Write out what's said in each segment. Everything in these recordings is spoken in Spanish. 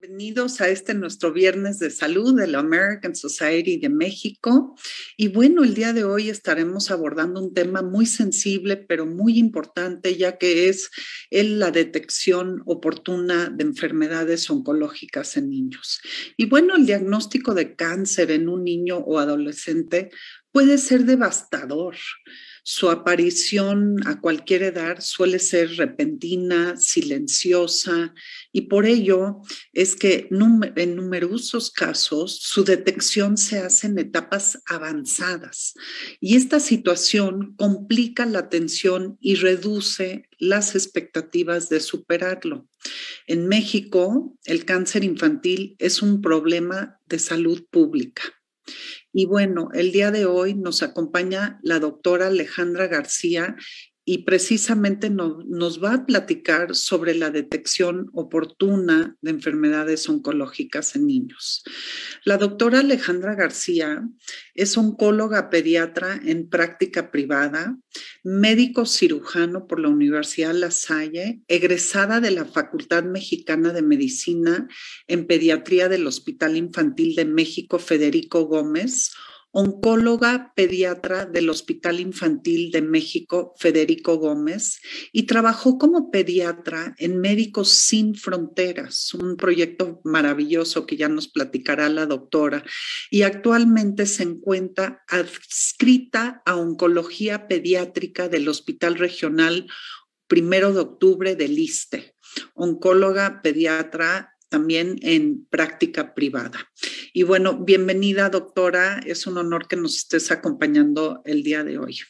Bienvenidos a este nuestro viernes de salud de la American Society de México. Y bueno, el día de hoy estaremos abordando un tema muy sensible, pero muy importante, ya que es la detección oportuna de enfermedades oncológicas en niños. Y bueno, el diagnóstico de cáncer en un niño o adolescente puede ser devastador. Su aparición a cualquier edad suele ser repentina, silenciosa, y por ello es que en numerosos casos su detección se hace en etapas avanzadas. Y esta situación complica la atención y reduce las expectativas de superarlo. En México, el cáncer infantil es un problema de salud pública. Y bueno, el día de hoy nos acompaña la doctora Alejandra García y precisamente nos va a platicar sobre la detección oportuna de enfermedades oncológicas en niños. La doctora Alejandra García es oncóloga pediatra en práctica privada, médico cirujano por la Universidad La Salle, egresada de la Facultad Mexicana de Medicina en Pediatría del Hospital Infantil de México Federico Gómez, oncóloga pediatra del Hospital Infantil de México, Federico Gómez, y trabajó como pediatra en Médicos Sin Fronteras, un proyecto maravilloso que ya nos platicará la doctora, y actualmente se encuentra adscrita a Oncología Pediátrica del Hospital Regional Primero de Octubre del ISTE, oncóloga pediatra también en práctica privada. Y bueno, bienvenida doctora, es un honor que nos estés acompañando el día de hoy.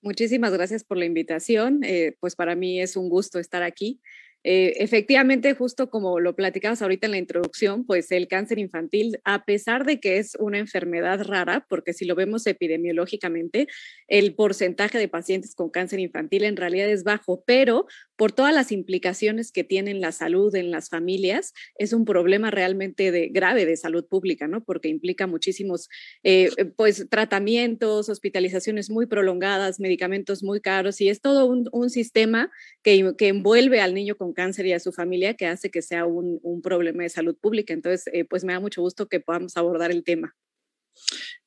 Muchísimas gracias por la invitación, eh, pues para mí es un gusto estar aquí. Eh, efectivamente, justo como lo platicamos ahorita en la introducción, pues el cáncer infantil, a pesar de que es una enfermedad rara, porque si lo vemos epidemiológicamente, el porcentaje de pacientes con cáncer infantil en realidad es bajo, pero por todas las implicaciones que tiene en la salud en las familias, es un problema realmente de, grave de salud pública, ¿no? Porque implica muchísimos, eh, pues, tratamientos, hospitalizaciones muy prolongadas, medicamentos muy caros, y es todo un, sistema que, que, envuelve al niño con cáncer y a su familia que hace que sea un, un problema de salud pública. Entonces, eh, pues me da mucho gusto que podamos abordar el tema.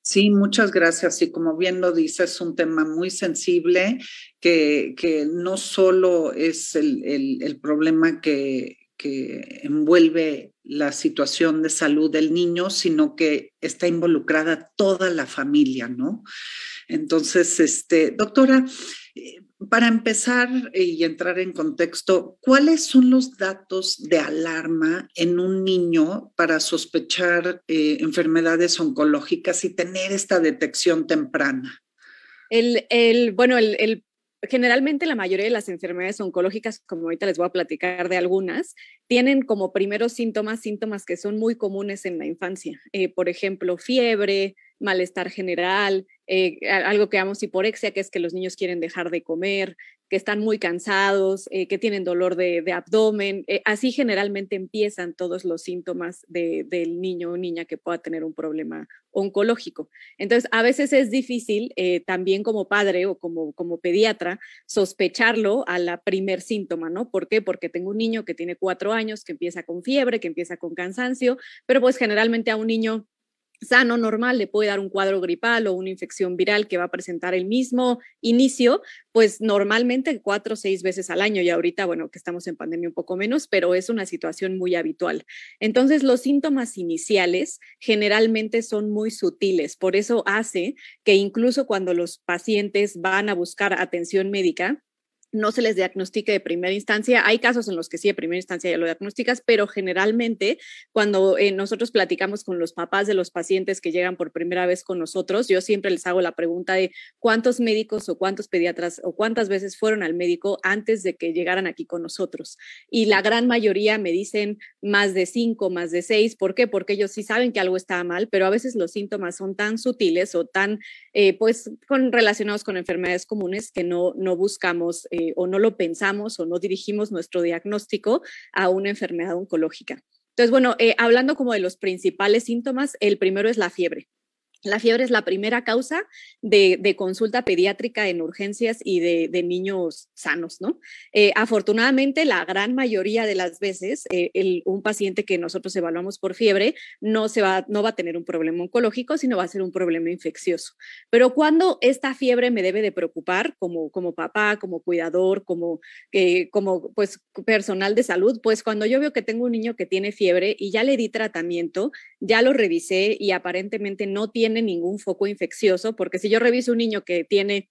Sí, muchas gracias. Y como bien lo dices, es un tema muy sensible que, que no solo es el, el, problema que, que envuelve la situación de salud del niño, sino que está involucrada toda la familia, ¿no? Entonces, este, doctora, eh, para empezar y entrar en contexto, ¿cuáles son los datos de alarma en un niño para sospechar eh, enfermedades oncológicas y tener esta detección temprana? El, el bueno, el, el, generalmente la mayoría de las enfermedades oncológicas, como ahorita les voy a platicar de algunas, tienen como primeros síntomas síntomas que son muy comunes en la infancia. Eh, por ejemplo, fiebre, malestar general, eh, algo que llamamos hiporexia, que es que los niños quieren dejar de comer, que están muy cansados, eh, que tienen dolor de, abdomen. Eh, así generalmente empiezan todos los síntomas del niño o niña que pueda tener un problema oncológico. Entonces, a veces es difícil también como padre o como, como pediatra sospecharlo a la primer síntoma, ¿no? ¿Por qué? Porque tengo un niño que tiene cuatro años, que empieza con fiebre, que empieza con cansancio, pero pues generalmente a un niño sano, normal, le puede dar un cuadro gripal o una infección viral que va a presentar el mismo inicio, pues normalmente cuatro o seis veces al año y ahorita, bueno, que estamos en pandemia un poco menos, pero es una situación muy habitual. Entonces, los síntomas iniciales generalmente son muy sutiles, por eso hace que incluso cuando los pacientes van a buscar atención médica, no se les diagnostica de primera instancia. Hay casos en los que sí, de primera instancia ya lo diagnosticas, pero generalmente cuando eh, nosotros platicamos con los papás de los pacientes que llegan por primera vez con nosotros, yo siempre les hago la pregunta de cuántos médicos o cuántos pediatras o cuántas veces fueron al médico antes de que llegaran aquí con nosotros. Y la gran mayoría me dicen más de cinco, más de seis. ¿Por qué? Porque ellos sí saben que algo está mal, pero a veces los síntomas son tan sutiles o tan, eh, pues, con, relacionados con enfermedades comunes que no, no buscamos. Eh, eh, o no lo pensamos o no dirigimos nuestro diagnóstico a una enfermedad oncológica. Entonces, bueno, eh, hablando como de los principales síntomas, el primero es la fiebre. La fiebre es la primera causa de, consulta pediátrica en urgencias y de, niños sanos, ¿no? Eh, afortunadamente, la gran mayoría de las veces, eh, un paciente que nosotros evaluamos por fiebre no, va, a tener un problema oncológico, sino va a ser un problema infeccioso. Pero cuando esta fiebre me debe de preocupar como, papá, como cuidador, como, eh, pues, personal de salud, pues cuando yo veo que tengo un niño que tiene fiebre y ya le di tratamiento, ya lo revisé y aparentemente no tiene ningún foco infeccioso, porque si yo reviso un niño que tiene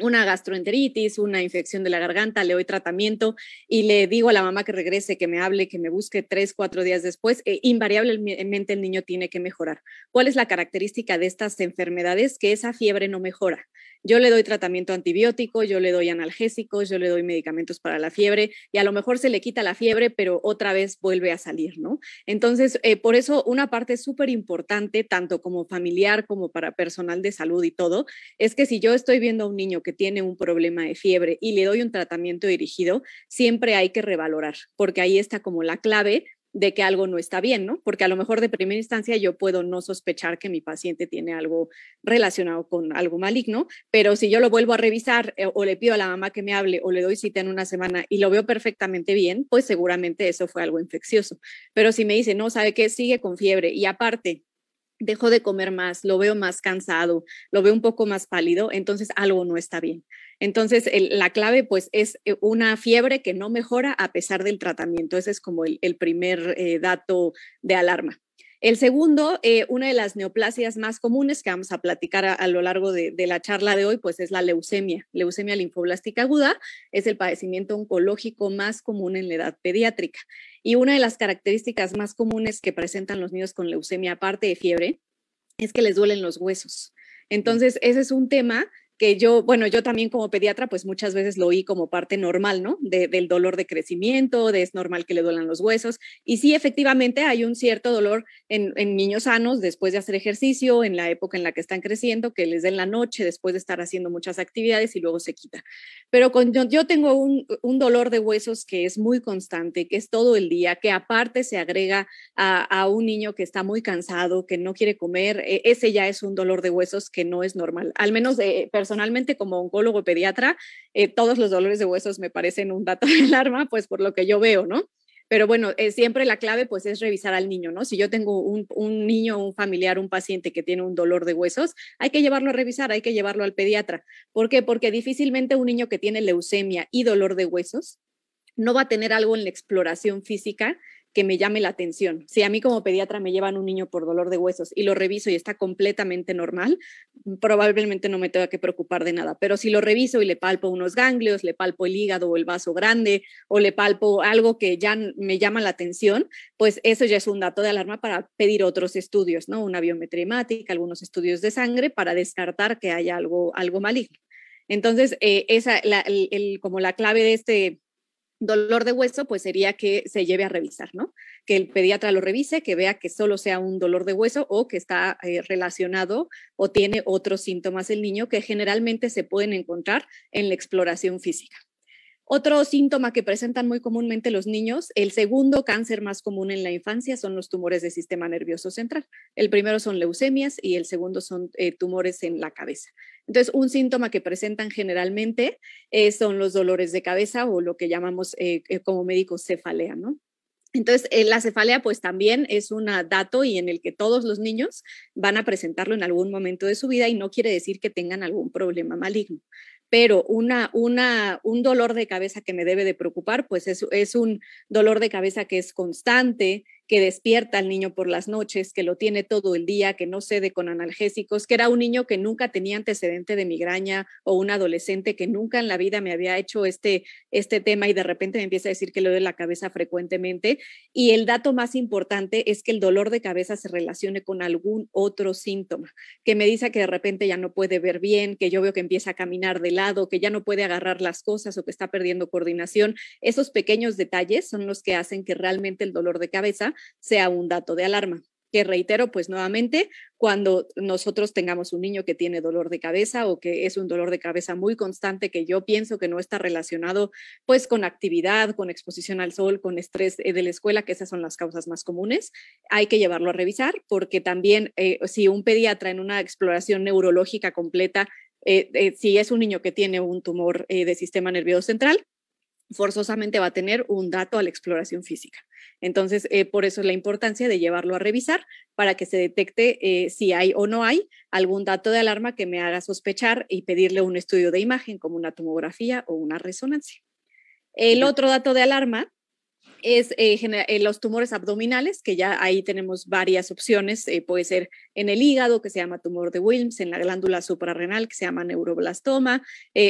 una gastroenteritis, una infección de la garganta, le doy tratamiento y le digo a la mamá que regrese, que me hable, que me busque tres, cuatro días después, eh, invariablemente el niño tiene que mejorar. ¿Cuál es la característica de estas enfermedades? Que esa fiebre no mejora. Yo le doy tratamiento antibiótico, yo le doy analgésicos, yo le doy medicamentos para la fiebre y a lo mejor se le quita la fiebre, pero otra vez vuelve a salir, ¿no? Entonces, eh, por eso una parte súper importante, tanto como familiar como para personal de salud y todo, es que si yo estoy viendo a un niño que tiene un problema de fiebre y le doy un tratamiento dirigido, siempre hay que revalorar, porque ahí está como la clave de que algo no está bien, ¿no? Porque a lo mejor de primera instancia yo puedo no sospechar que mi paciente tiene algo relacionado con algo maligno, pero si yo lo vuelvo a revisar eh, o le pido a la mamá que me hable o le doy cita en una semana y lo veo perfectamente bien, pues seguramente eso fue algo infeccioso. Pero si me dice, no, sabe que sigue con fiebre y aparte dejo de comer más, lo veo más cansado, lo veo un poco más pálido, entonces algo no está bien. Entonces, la clave pues es eh, una fiebre que no mejora a pesar del tratamiento. Ese es como el, primer eh, dato de alarma. El segundo, eh, una de las neoplasias más comunes que vamos a platicar a, lo largo de, la charla de hoy, pues es la leucemia. Leucemia linfoblástica aguda es el padecimiento oncológico más común en la edad pediátrica. Y una de las características más comunes que presentan los niños con leucemia, aparte de fiebre, es que les duelen los huesos. Entonces, ese es un tema que yo, bueno, yo también como pediatra, pues muchas veces lo oí como parte normal, ¿no? del dolor de crecimiento, de es normal que le duelan los huesos. Y sí, efectivamente, hay un cierto dolor en, niños sanos después de hacer ejercicio, en la época en la que están creciendo, que les den la noche después de estar haciendo muchas actividades y luego se quita. Pero con, yo, tengo un, dolor de huesos que es muy constante, que es todo el día, que aparte se agrega a, un niño que está muy cansado, que no quiere comer, e, ese ya es un dolor de huesos que no es normal, al menos de personalmente como oncólogo pediatra, eh, todos los dolores de huesos me parecen un dato de alarma, pues por lo que yo veo, ¿no? Pero bueno, eh, siempre la clave pues es revisar al niño, ¿no? Si yo tengo un, un, niño, un familiar, un paciente que tiene un dolor de huesos, hay que llevarlo a revisar, hay que llevarlo al pediatra. ¿Por qué? Porque difícilmente un niño que tiene leucemia y dolor de huesos no va a tener algo en la exploración física que me llame la atención. Si a mí como pediatra me llevan un niño por dolor de huesos y lo reviso y está completamente normal, probablemente no me tenga que preocupar de nada. Pero si lo reviso y le palpo unos ganglios, le palpo el hígado o el vaso grande o le palpo algo que ya me llama la atención, pues eso ya es un dato de alarma para pedir otros estudios, ¿no? Una biometría hemática, algunos estudios de sangre para descartar que haya algo, algo maligno. Entonces, eh, esa, como la clave de este dolor de hueso, pues sería que se lleve a revisar, ¿no? Que el pediatra lo revise, que vea que solo sea un dolor de hueso o que está eh, relacionado o tiene otros síntomas el niño que generalmente se pueden encontrar en la exploración física. Otro síntoma que presentan muy comúnmente los niños, el segundo cáncer más común en la infancia son los tumores del sistema nervioso central. El primero son leucemias y el segundo son eh, tumores en la cabeza. Entonces, un síntoma que presentan generalmente eh, son los dolores de cabeza o lo que llamamos eh, como médicos cefalea, ¿no? Entonces, la cefalea pues también es un dato y en el que todos los niños van a presentarlo en algún momento de su vida y no quiere decir que tengan algún problema maligno pero una, una, un dolor de cabeza que me debe de preocupar, pues es, es un dolor de cabeza que es constante, que despierta al niño por las noches, que lo tiene todo el día, que no cede con analgésicos, que era un niño que nunca tenía antecedente de migraña o un adolescente que nunca en la vida me había hecho este, este tema y de repente me empieza a decir que le duele la cabeza frecuentemente. Y el dato más importante es que el dolor de cabeza se relacione con algún otro síntoma, que me dice que de repente ya no puede ver bien, que yo veo que empieza a caminar de lado, que ya no puede agarrar las cosas o que está perdiendo coordinación. Esos pequeños detalles son los que hacen que realmente el dolor de cabeza sea un dato de alarma. que reitero, pues nuevamente, cuando nosotros tengamos un niño que tiene dolor de cabeza o que es un dolor de cabeza muy constante que yo pienso que no está relacionado pues con actividad, con exposición al sol, con estrés eh, de la escuela, que esas son las causas más comunes, hay que llevarlo a revisar porque también eh, si un pediatra en una exploración neurológica completa, eh, si es un niño que tiene un tumor de sistema nervioso central, forzosamente va a tener un dato a la exploración física. Entonces, eh, por eso es la importancia de llevarlo a revisar para que se detecte eh, si hay o no hay algún dato de alarma que me haga sospechar y pedirle un estudio de imagen como una tomografía o una resonancia. El otro dato de alarma es eh, eh, los tumores abdominales, que ya ahí tenemos varias opciones. Eh, puede ser en el hígado, que se llama tumor de Wilms, en la glándula suprarrenal, que se llama neuroblastoma.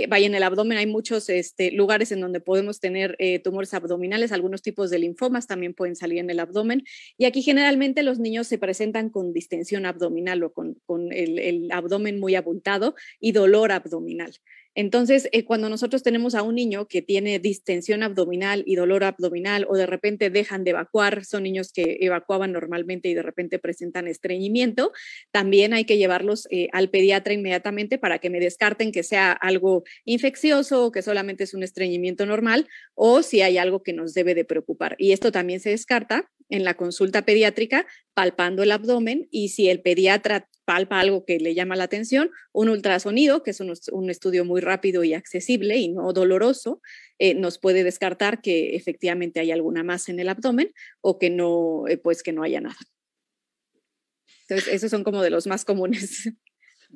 vaya en el abdomen, hay muchos este, lugares en donde podemos tener tumores abdominales. Algunos tipos de linfomas también pueden salir en el abdomen. Y aquí generalmente los niños se presentan con distensión abdominal o con, el, el abdomen muy abultado y dolor abdominal. Entonces, eh, cuando nosotros tenemos a un niño que tiene distensión abdominal y dolor abdominal o de repente dejan de evacuar, son niños que evacuaban normalmente y de repente presentan estreñimiento, también hay que llevarlos eh, al pediatra inmediatamente para que me descarten que sea algo infeccioso o que solamente es un estreñimiento normal o si hay algo que nos debe de preocupar. Y esto también se descarta en la consulta pediátrica palpando el abdomen y si el pediatra palpa algo que le llama la atención, un ultrasonido, que es un, estudio muy rápido y accesible y no doloroso, eh, nos puede descartar que efectivamente hay alguna masa en el abdomen o que no, eh, pues que no haya nada. Entonces, esos son como de los más comunes.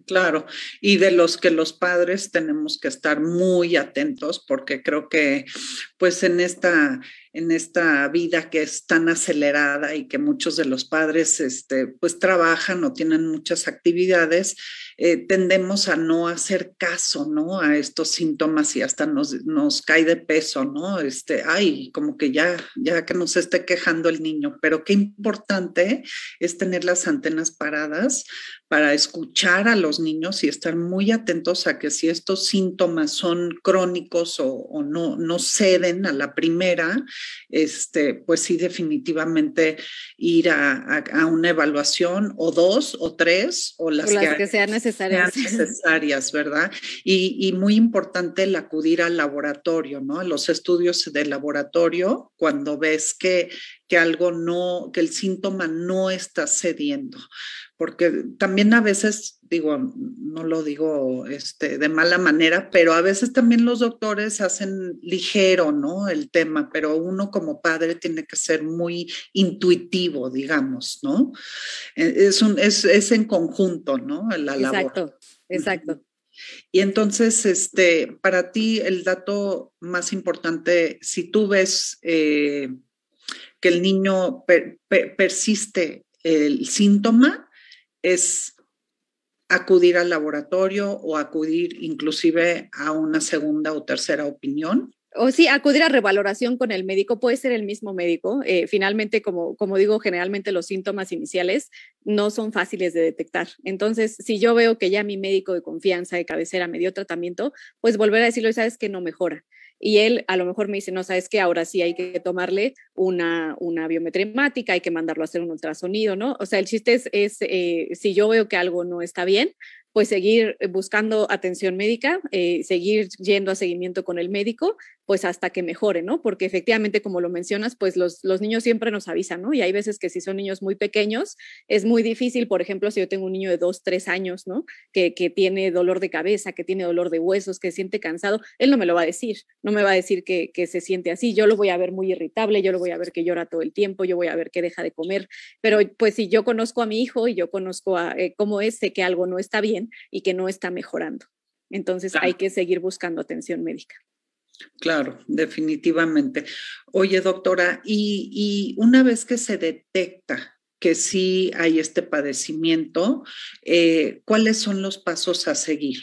Claro, y de los que los padres tenemos que estar muy atentos porque creo que pues en esta en esta vida que es tan acelerada y que muchos de los padres este, pues trabajan o tienen muchas actividades, eh, tendemos a no hacer caso, ¿no? A estos síntomas y hasta nos, nos cae de peso, ¿no? Este, ay, como que ya, ya que nos esté quejando el niño, pero qué importante es tener las antenas paradas para escuchar a los niños y estar muy atentos a que si estos síntomas son crónicos o, o no, no ceden a la primera, este, pues sí, definitivamente ir a, una evaluación o dos o tres o las, que, sean necesarias. necesarias, ¿verdad? Y, muy importante el acudir al laboratorio, ¿no? A los estudios de laboratorio cuando ves que, que algo no, que el síntoma no está cediendo porque también a veces, digo, no lo digo este, de mala manera, pero a veces también los doctores hacen ligero, ¿no? El tema, pero uno como padre tiene que ser muy intuitivo, digamos, ¿no? E, es, un, es, es en conjunto, ¿no? La exacto, exacto. Y entonces, este, para ti, el dato más importante, si tú ves eh, que el niño persiste el síntoma, es acudir al laboratorio o acudir inclusive a una segunda o tercera opinión. O sí, acudir a revaloración con el médico, puede ser el mismo médico. Eh, finalmente, como, como digo, generalmente los síntomas iniciales no son fáciles de detectar. Entonces, si yo veo que ya mi médico de confianza de cabecera me dio tratamiento, pues volver a decirlo, sabes que no mejora y él a lo mejor me dice, no, sabes que ahora sí hay que tomarle una, una biometría hemática, hay que mandarlo a hacer un ultrasonido, ¿no? O sea, el chiste es, es eh, si yo veo que algo no está bien, pues seguir buscando atención médica, eh, seguir yendo a seguimiento con el médico, pues hasta que mejore, ¿no? Porque efectivamente, como lo mencionas, pues los, los niños siempre nos avisan, ¿no? Y hay veces que si son niños muy pequeños, es muy difícil, por ejemplo, si yo tengo un niño de dos, tres años, ¿no? Que, que tiene dolor de cabeza, que tiene dolor de huesos, que se siente cansado, él no me lo va a decir, no me va a decir que, que se siente así, yo lo voy a ver muy irritable, yo lo voy a ver que llora todo el tiempo, yo voy a ver que deja de comer, pero pues si yo conozco a mi hijo y yo conozco a, eh, cómo es, sé que algo no está bien, y que no está mejorando. Entonces hay que seguir buscando atención médica. Claro, definitivamente. Oye, doctora, y, una vez que se detecta que sí hay este padecimiento, eh, ¿cuáles son los pasos a seguir?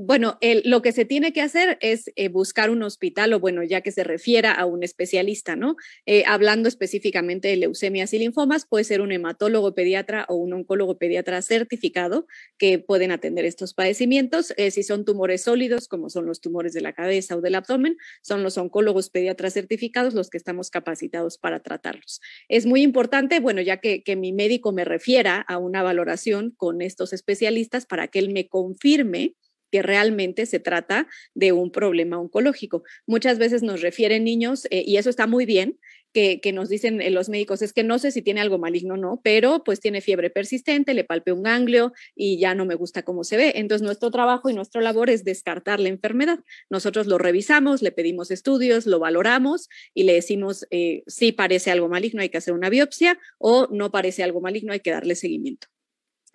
Bueno, lo que se tiene que hacer es eh, buscar un hospital o bueno, ya que se refiera a un especialista, ¿no? Eh, hablando específicamente de leucemias y linfomas, puede ser un hematólogo pediatra o un oncólogo pediatra certificado que pueden atender estos padecimientos. Eh, si son tumores sólidos, como son los tumores de la cabeza o del abdomen, son los oncólogos pediatras certificados los que estamos capacitados para tratarlos. Es muy importante, bueno, ya que, que mi médico me refiera a una valoración con estos especialistas para que él me confirme que realmente se trata de un problema oncológico. Muchas veces nos refieren niños, eh, y eso está muy bien, que, nos dicen eh, los médicos, es que no sé si tiene algo maligno o no, pero pues tiene fiebre persistente, le palpe un ganglio y ya no me gusta cómo se ve. Entonces nuestro trabajo y nuestra labor es descartar la enfermedad. Nosotros lo revisamos, le pedimos estudios, lo valoramos y le decimos eh, si parece algo maligno, hay que hacer una biopsia o no parece algo maligno, hay que darle seguimiento.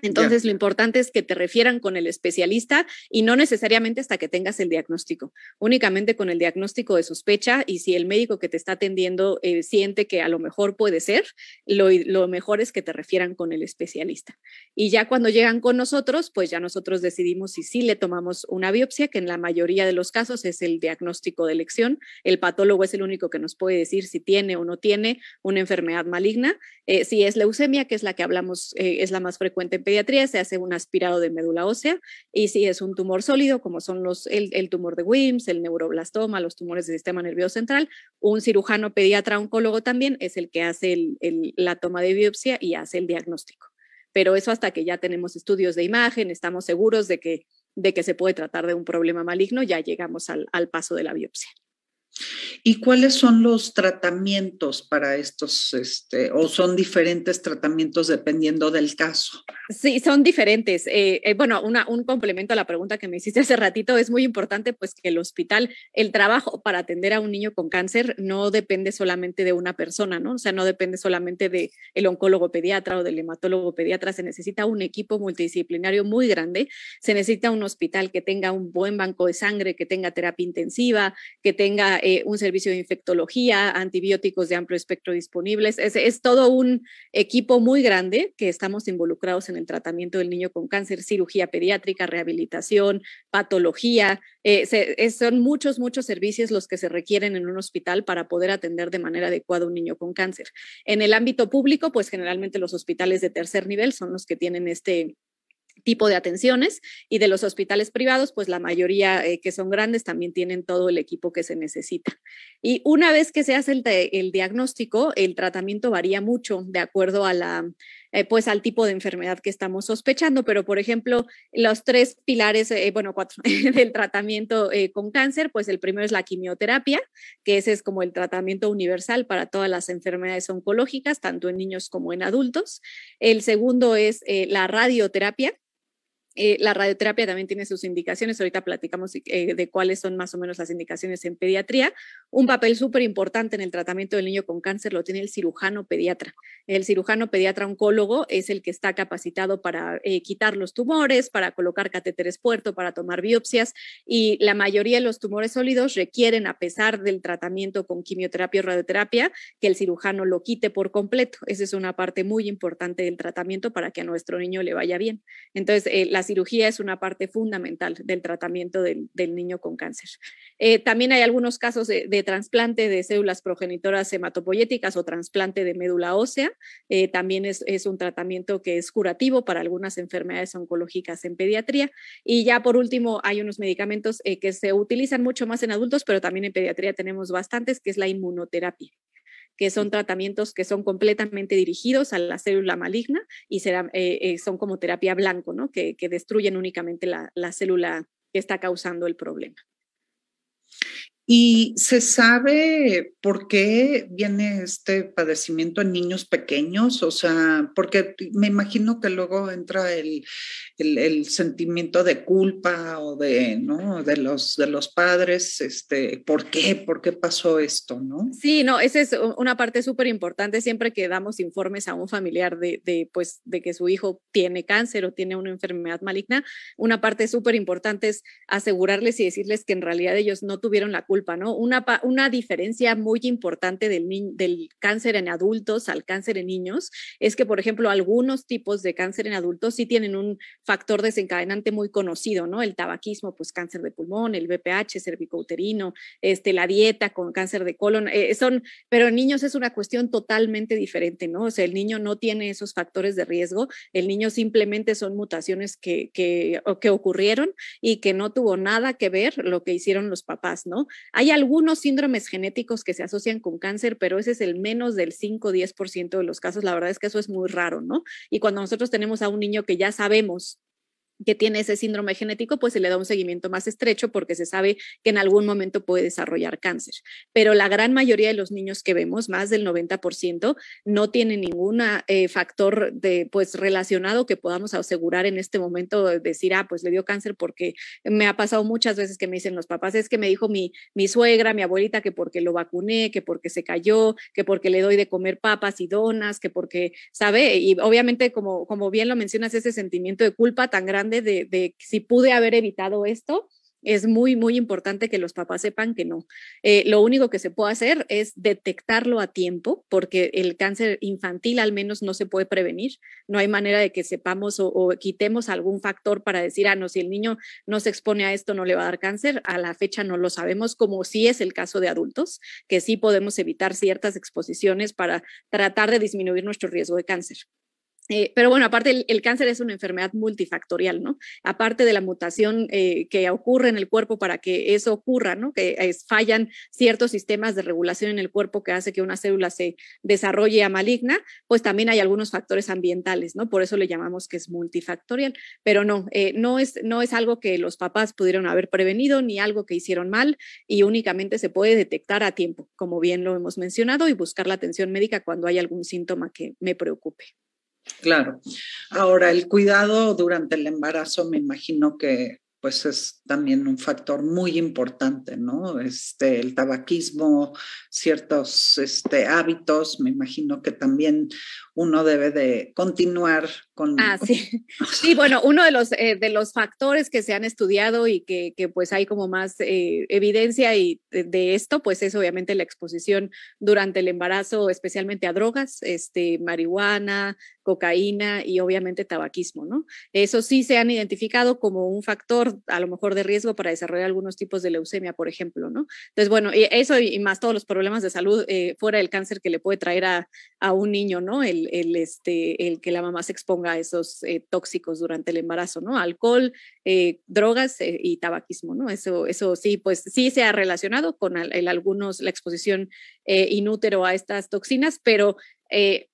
Entonces, lo importante es que te refieran con el especialista y no necesariamente hasta que tengas el diagnóstico, únicamente con el diagnóstico de sospecha y si el médico que te está atendiendo eh, siente que a lo mejor puede ser, lo, lo, mejor es que te refieran con el especialista. Y ya cuando llegan con nosotros, pues ya nosotros decidimos si sí le tomamos una biopsia, que en la mayoría de los casos es el diagnóstico de elección. El patólogo es el único que nos puede decir si tiene o no tiene una enfermedad maligna. Eh, si es leucemia, que es la que hablamos, eh, es la más frecuente en pediatría se hace un aspirado de médula ósea y si es un tumor sólido, como son los, el, tumor de Wims, el neuroblastoma, los tumores del sistema nervioso central, un cirujano pediatra oncólogo también es el que hace la toma de biopsia y hace el diagnóstico. Pero eso hasta que ya tenemos estudios de imagen, estamos seguros de que, de que se puede tratar de un problema maligno, ya llegamos al paso de la biopsia. ¿Y cuáles son los tratamientos para estos, este, o son diferentes tratamientos dependiendo del caso? Sí, son diferentes. Eh, eh, bueno, un complemento a la pregunta que me hiciste hace ratito, es muy importante pues que el hospital, el trabajo para atender a un niño con cáncer no depende solamente de una persona, ¿no? O sea, no depende solamente del el oncólogo pediatra o del hematólogo pediatra, se necesita un equipo multidisciplinario muy grande, se necesita un hospital que tenga un buen banco de sangre, que tenga terapia intensiva, que tenga eh, un servicio de infectología, antibióticos de amplio espectro disponibles. Es, todo un equipo muy grande que estamos involucrados en el tratamiento del niño con cáncer, cirugía pediátrica, rehabilitación, patología. Eh, son muchos, muchos servicios los que se requieren en un hospital para poder atender de manera adecuada a un niño con cáncer. En el ámbito público, pues generalmente los hospitales de tercer nivel son los que tienen este tipo de atenciones y de los hospitales privados, pues la mayoría eh, que son grandes también tienen todo el equipo que se necesita. Y una vez que se hace el, diagnóstico, el tratamiento varía mucho de acuerdo a la, eh, pues al tipo de enfermedad que estamos sospechando, pero por ejemplo, los tres pilares, eh, bueno, cuatro del tratamiento con cáncer, pues el primero es la quimioterapia, que ese es como el tratamiento universal para todas las enfermedades oncológicas, tanto en niños como en adultos. El segundo es la radioterapia, eh, la radioterapia también tiene sus indicaciones, ahorita platicamos eh, de cuáles son más o menos las indicaciones en pediatría. Un papel súper importante en el tratamiento del niño con cáncer lo tiene el cirujano pediatra. El cirujano pediatra oncólogo es el que está capacitado para eh, quitar los tumores, para colocar catéteres puerto, para tomar biopsias y la mayoría de los tumores sólidos requieren, a pesar del tratamiento con quimioterapia o radioterapia, que el cirujano lo quite por completo. Esa es una parte muy importante del tratamiento para que a nuestro niño le vaya bien. Entonces, la cirugía es una parte fundamental del tratamiento del, niño con cáncer. Eh, también hay algunos casos de, trasplante de células progenitoras hematopoyéticas o trasplante de médula ósea. Eh, también es, un tratamiento que es curativo para algunas enfermedades oncológicas en pediatría. Y ya por último, hay unos medicamentos eh, que se utilizan mucho más en adultos, pero también en pediatría tenemos bastantes, que es la inmunoterapia que son tratamientos que son completamente dirigidos a la célula maligna y será, eh, eh, son como terapia blanco, ¿no? que, destruyen únicamente la, la célula que está causando el problema. ¿Y se sabe por qué viene este padecimiento en niños pequeños? O sea, porque me imagino que luego entra el, el, sentimiento de culpa o de, ¿no? de, los, de los padres, este, ¿por qué? ¿Por qué pasó esto? ¿no? Sí, no, esa es una parte súper importante siempre que damos informes a un familiar de, de, pues, de que su hijo tiene cáncer o tiene una enfermedad maligna. Una parte súper importante es asegurarles y decirles que en realidad ellos no tuvieron la culpa ¿no? Una, una diferencia muy importante del, del cáncer en adultos al cáncer en niños es que, por ejemplo, algunos tipos de cáncer en adultos sí tienen un factor desencadenante muy conocido, ¿no? El tabaquismo, pues cáncer de pulmón, el BPH, cervicouterino, este, la dieta con cáncer de colon, eh, son, pero en niños es una cuestión totalmente diferente, ¿no? O sea, el niño no tiene esos factores de riesgo, el niño simplemente son mutaciones que, que, que ocurrieron y que no tuvo nada que ver lo que hicieron los papás, ¿no? Hay algunos síndromes genéticos que se asocian con cáncer, pero ese es el menos del 5-10% de los casos. La verdad es que eso es muy raro, ¿no? Y cuando nosotros tenemos a un niño que ya sabemos que tiene ese síndrome genético, pues se le da un seguimiento más estrecho porque se sabe que en algún momento puede desarrollar cáncer. Pero la gran mayoría de los niños que vemos, más del 90%, no tienen ningún eh, factor de, pues, relacionado que podamos asegurar en este momento, decir, ah, pues le dio cáncer porque me ha pasado muchas veces que me dicen los papás, es que me dijo mi, mi suegra, mi abuelita, que porque lo vacuné, que porque se cayó, que porque le doy de comer papas y donas, que porque, ¿sabe? Y obviamente, como, como bien lo mencionas, ese sentimiento de culpa tan grande de, si pude haber evitado esto, es muy, muy importante que los papás sepan que no. Eh, lo único que se puede hacer es detectarlo a tiempo, porque el cáncer infantil al menos no se puede prevenir. No hay manera de que sepamos o, quitemos algún factor para decir, ah, no, si el niño no se expone a esto, no le va a dar cáncer. A la fecha no lo sabemos, como sí es el caso de adultos, que sí podemos evitar ciertas exposiciones para tratar de disminuir nuestro riesgo de cáncer. Eh, pero bueno, aparte el, cáncer es una enfermedad multifactorial, ¿no? Aparte de la mutación eh, que ocurre en el cuerpo para que eso ocurra, ¿no? Que fallan ciertos sistemas de regulación en el cuerpo que hace que una célula se desarrolle a maligna, pues también hay algunos factores ambientales, ¿no? Por eso le llamamos que es multifactorial, pero no, eh, no, es, no es algo que los papás pudieron haber prevenido ni algo que hicieron mal y únicamente se puede detectar a tiempo, como bien lo hemos mencionado, y buscar la atención médica cuando hay algún síntoma que me preocupe. Claro. Ahora, el cuidado durante el embarazo, me imagino que pues es también un factor muy importante, ¿no? Este, el tabaquismo, ciertos este, hábitos, me imagino que también uno debe de continuar con... Ah, sí. Sí, bueno, uno de los, eh, de los factores que se han estudiado y que, que pues hay como más eh, evidencia y de, esto, pues es obviamente la exposición durante el embarazo, especialmente a drogas, este, marihuana, cocaína y obviamente tabaquismo, ¿no? Eso sí se han identificado como un factor a lo mejor de riesgo para desarrollar algunos tipos de leucemia, por ejemplo, ¿no? Entonces, bueno, eso y más todos los problemas de salud eh, fuera del cáncer que le puede traer a, a un niño, ¿no? El, el, este, el que la mamá se exponga a esos eh, tóxicos durante el embarazo, ¿no? Alcohol, eh, drogas eh, y tabaquismo, ¿no? Eso, eso sí, pues sí se ha relacionado con algunos, la exposición inútero a estas toxinas, pero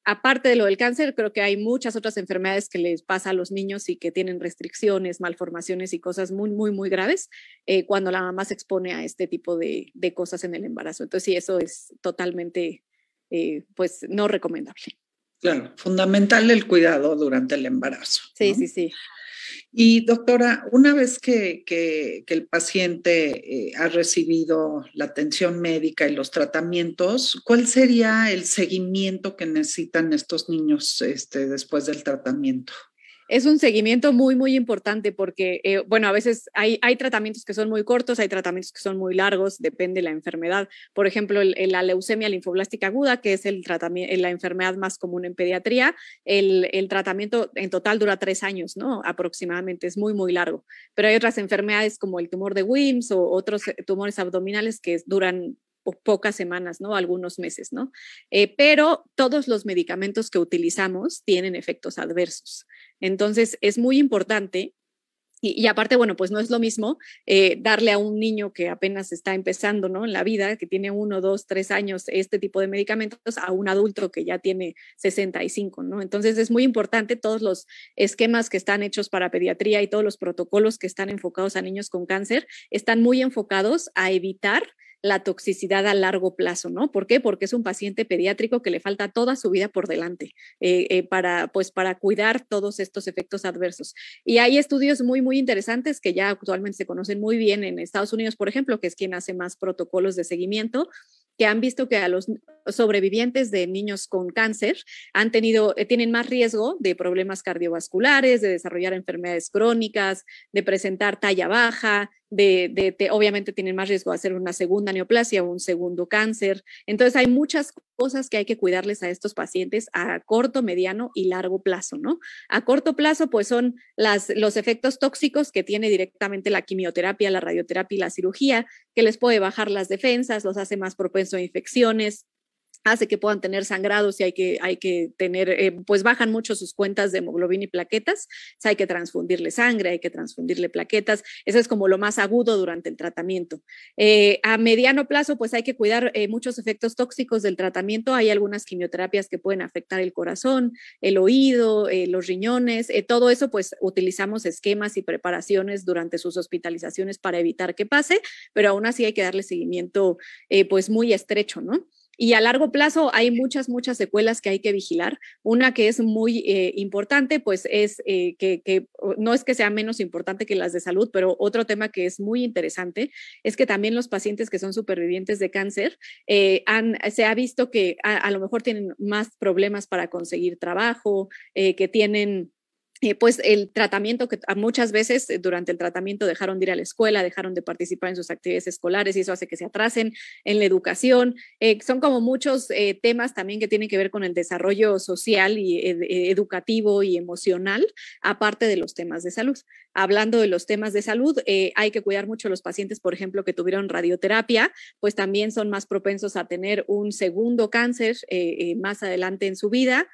aparte de lo del cáncer, creo que hay muchas otras enfermedades que les pasa a los niños y que tienen restricciones, malformaciones y cosas muy, muy, muy graves cuando la mamá se expone a este tipo de, de, cosas en el embarazo. Entonces, sí, eso es totalmente, pues, no recomendable. Claro, fundamental el cuidado durante el embarazo. Sí, sí, sí. Y doctora, una vez que, el paciente eh, ha recibido la atención médica y los tratamientos, ¿cuál sería el seguimiento que necesitan estos niños este, después del tratamiento? Es un seguimiento muy, muy importante porque, eh, bueno, a veces hay, hay tratamientos que son muy cortos, hay tratamientos que son muy largos, depende de la enfermedad. Por ejemplo, la leucemia linfoblástica aguda, que es el tratamiento, la enfermedad más común en pediatría, el, el, tratamiento en total dura tres años, ¿no? Aproximadamente, es muy, muy largo. Pero hay otras enfermedades como el tumor de WIMS o otros eh, tumores abdominales que duran pocas semanas, ¿no? Algunos meses, ¿no? Eh, pero todos los medicamentos que utilizamos tienen efectos adversos. Entonces, es muy importante y, aparte, bueno, pues no es lo mismo eh, darle a un niño que apenas está empezando ¿no? en la vida, que tiene uno, dos, tres años, este tipo de medicamentos, a un adulto que ya tiene 65, ¿no? Entonces es muy importante todos los esquemas que están hechos para pediatría y todos los protocolos que están enfocados a niños con cáncer, están muy enfocados a evitar la toxicidad a largo plazo, ¿no? ¿Por qué? Porque es un paciente pediátrico que le falta toda su vida por delante eh, eh, para, pues, para cuidar todos estos efectos adversos. Y hay estudios muy, muy interesantes que ya actualmente se conocen muy bien en Estados Unidos, por ejemplo, que es quien hace más protocolos de seguimiento que han visto que a los sobrevivientes de niños con cáncer han tenido, eh, tienen más riesgo de problemas cardiovasculares, de desarrollar enfermedades crónicas, de presentar talla baja, de, obviamente tienen más riesgo de hacer una segunda neoplasia o un segundo cáncer. Entonces hay muchas cosas que hay que cuidarles a estos pacientes a corto, mediano y largo plazo, ¿no? A corto plazo, pues son las, los efectos tóxicos que tiene directamente la quimioterapia, la radioterapia y la cirugía, que les puede bajar las defensas, los hace más propenso a infecciones, hace que puedan tener sangrados y hay que, hay que tener, eh, pues bajan mucho sus cuentas de hemoglobina y plaquetas, hay que transfundirle sangre, hay que transfundirle plaquetas, eso es como lo más agudo durante el tratamiento. Eh, a mediano plazo, pues hay que cuidar eh, muchos efectos tóxicos del tratamiento, hay algunas quimioterapias que pueden afectar el corazón, el oído, los riñones, todo eso, pues utilizamos esquemas y preparaciones durante sus hospitalizaciones para evitar que pase, pero aún así hay que darle seguimiento, pues muy estrecho, ¿no? Y a largo plazo hay muchas, muchas secuelas que hay que vigilar. Una que es muy eh, importante, pues es eh, que, no es que sea menos importante que las de salud, pero otro tema que es muy interesante es que también los pacientes que son supervivientes de cáncer eh, han, se ha visto que a, lo mejor tienen más problemas para conseguir trabajo, que tienen eh, pues el tratamiento que muchas veces eh, durante el tratamiento dejaron de ir a la escuela, dejaron de participar en sus actividades escolares y eso hace que se atrasen en la educación. Eh, son como muchos temas también que tienen que ver con el desarrollo social y educativo y emocional, aparte de los temas de salud. Hablando de los temas de salud, hay que cuidar mucho a los pacientes, por ejemplo, que tuvieron radioterapia, pues también son más propensos a tener un segundo cáncer más adelante en su vida.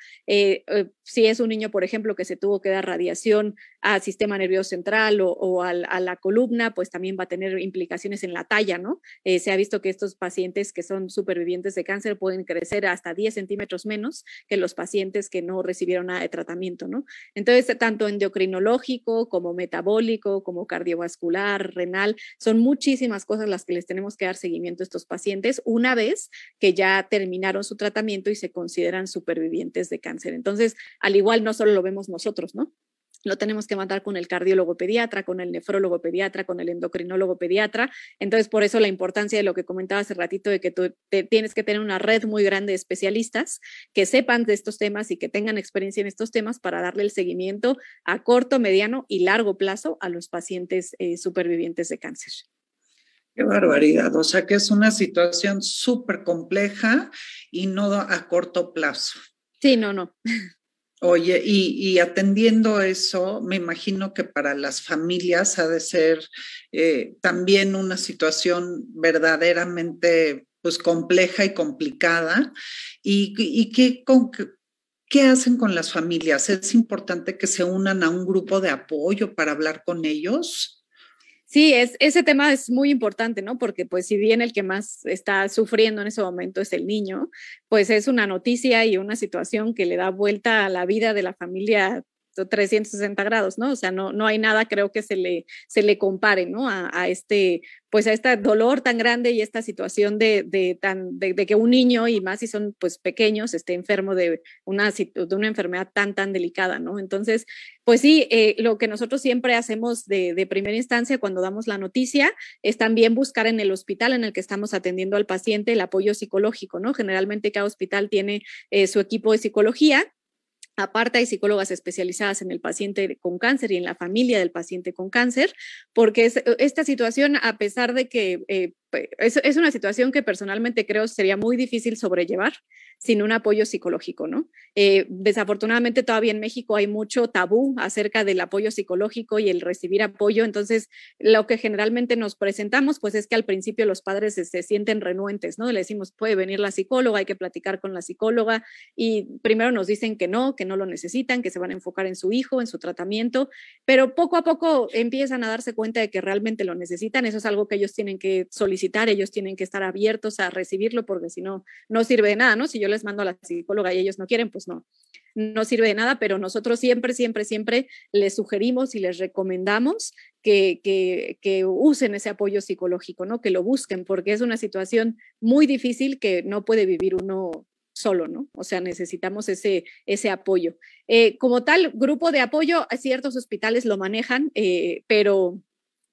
si es un niño, por ejemplo, que se tuvo que radiación al sistema nervioso central o, a la columna, pues también va a tener implicaciones en la talla, ¿no? Eh, se ha visto que estos pacientes que son supervivientes de cáncer pueden crecer hasta 10 centímetros menos que los pacientes que no recibieron nada de tratamiento, ¿no? Entonces, tanto endocrinológico como metabólico, como cardiovascular, renal, son muchísimas cosas las que les tenemos que dar seguimiento a estos pacientes una vez que ya terminaron su tratamiento y se consideran supervivientes de cáncer. Entonces, al igual no solo lo vemos nosotros, ¿no? Lo tenemos que mandar con el cardiólogo pediatra, con el nefrólogo pediatra, con el endocrinólogo pediatra. Entonces, por eso la importancia de lo que comentaba hace ratito, de que tú tienes que tener una red muy grande de especialistas que sepan de estos temas y que tengan experiencia en estos temas para darle el seguimiento a corto, mediano y largo plazo a los pacientes eh, supervivientes de cáncer. Qué barbaridad. O sea que es una situación súper compleja y no a corto plazo. Sí, no, no. Oye, y, atendiendo eso, me imagino que para las familias ha de ser eh, también una situación verdaderamente pues compleja y complicada. ¿Y, qué, qué hacen con las familias? ¿Es importante que se unan a un grupo de apoyo para hablar con ellos? Sí, es, ese tema es muy importante, ¿no? Porque pues si bien el que más está sufriendo en ese momento es el niño, pues es una noticia y una situación que le da vuelta a la vida de la familia 360 grados, ¿no? O sea, no, no hay nada, creo que se le, se le compare, ¿no? A, este, pues a este dolor tan grande y esta situación de, de tan, de, que un niño, y más si son pues pequeños, esté enfermo de una, de una enfermedad tan, tan delicada, ¿no? Entonces, pues sí, eh, lo que nosotros siempre hacemos de, de, primera instancia cuando damos la noticia es también buscar en el hospital en el que estamos atendiendo al paciente el apoyo psicológico, ¿no? Generalmente cada hospital tiene eh, su equipo de psicología Aparte, hay psicólogas especializadas en el paciente con cáncer y en la familia del paciente con cáncer, porque esta situación, a pesar de que eh, es, es, una situación que personalmente creo sería muy difícil sobrellevar sin un apoyo psicológico, ¿no? Eh, desafortunadamente todavía en México hay mucho tabú acerca del apoyo psicológico y el recibir apoyo, entonces lo que generalmente nos presentamos pues es que al principio los padres se, se sienten renuentes, ¿no? Le decimos, puede venir la psicóloga, hay que platicar con la psicóloga y primero nos dicen que no, que no lo necesitan, que se van a enfocar en su hijo, en su tratamiento, pero poco a poco empiezan a darse cuenta de que realmente lo necesitan, eso es algo que ellos tienen que solicitar ellos tienen que estar abiertos a recibirlo porque si no, no sirve de nada, ¿no? Si yo les mando a la psicóloga y ellos no quieren, pues no, no sirve de nada, pero nosotros siempre, siempre, siempre les sugerimos y les recomendamos que, que, que, usen ese apoyo psicológico, ¿no? Que lo busquen, porque es una situación muy difícil que no puede vivir uno solo, ¿no? O sea, necesitamos ese, ese apoyo. Eh, como tal, grupo de apoyo, ciertos hospitales lo manejan, eh, pero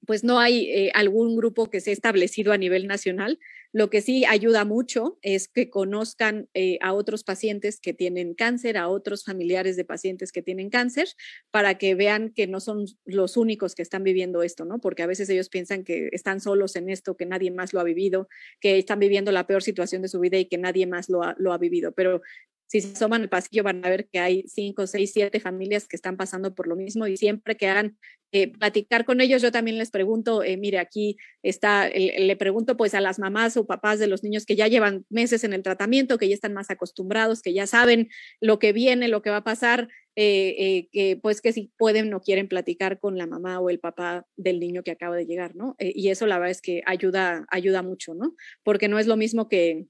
pues no hay eh, algún grupo que se ha establecido a nivel nacional. Lo que sí ayuda mucho es que conozcan eh, a otros pacientes que tienen cáncer, a otros familiares de pacientes que tienen cáncer, para que vean que no son los únicos que están viviendo esto, ¿no? Porque a veces ellos piensan que están solos en esto, que nadie más lo ha vivido, que están viviendo la peor situación de su vida y que nadie más lo ha, lo ha vivido. Pero si se asoman al pasillo van a ver que hay cinco, seis, siete familias que están pasando por lo mismo y siempre que hagan eh, platicar con ellos, yo también les pregunto, eh, mire, aquí está, le pregunto pues a las mamás o papás de los niños que ya llevan meses en el tratamiento, que ya están más acostumbrados, que ya saben lo que viene, lo que va a pasar, eh, que pues que si pueden o quieren platicar con la mamá o el papá del niño que acaba de llegar, ¿no? y eso la verdad es que ayuda, ayuda mucho, ¿no? Porque no es lo mismo que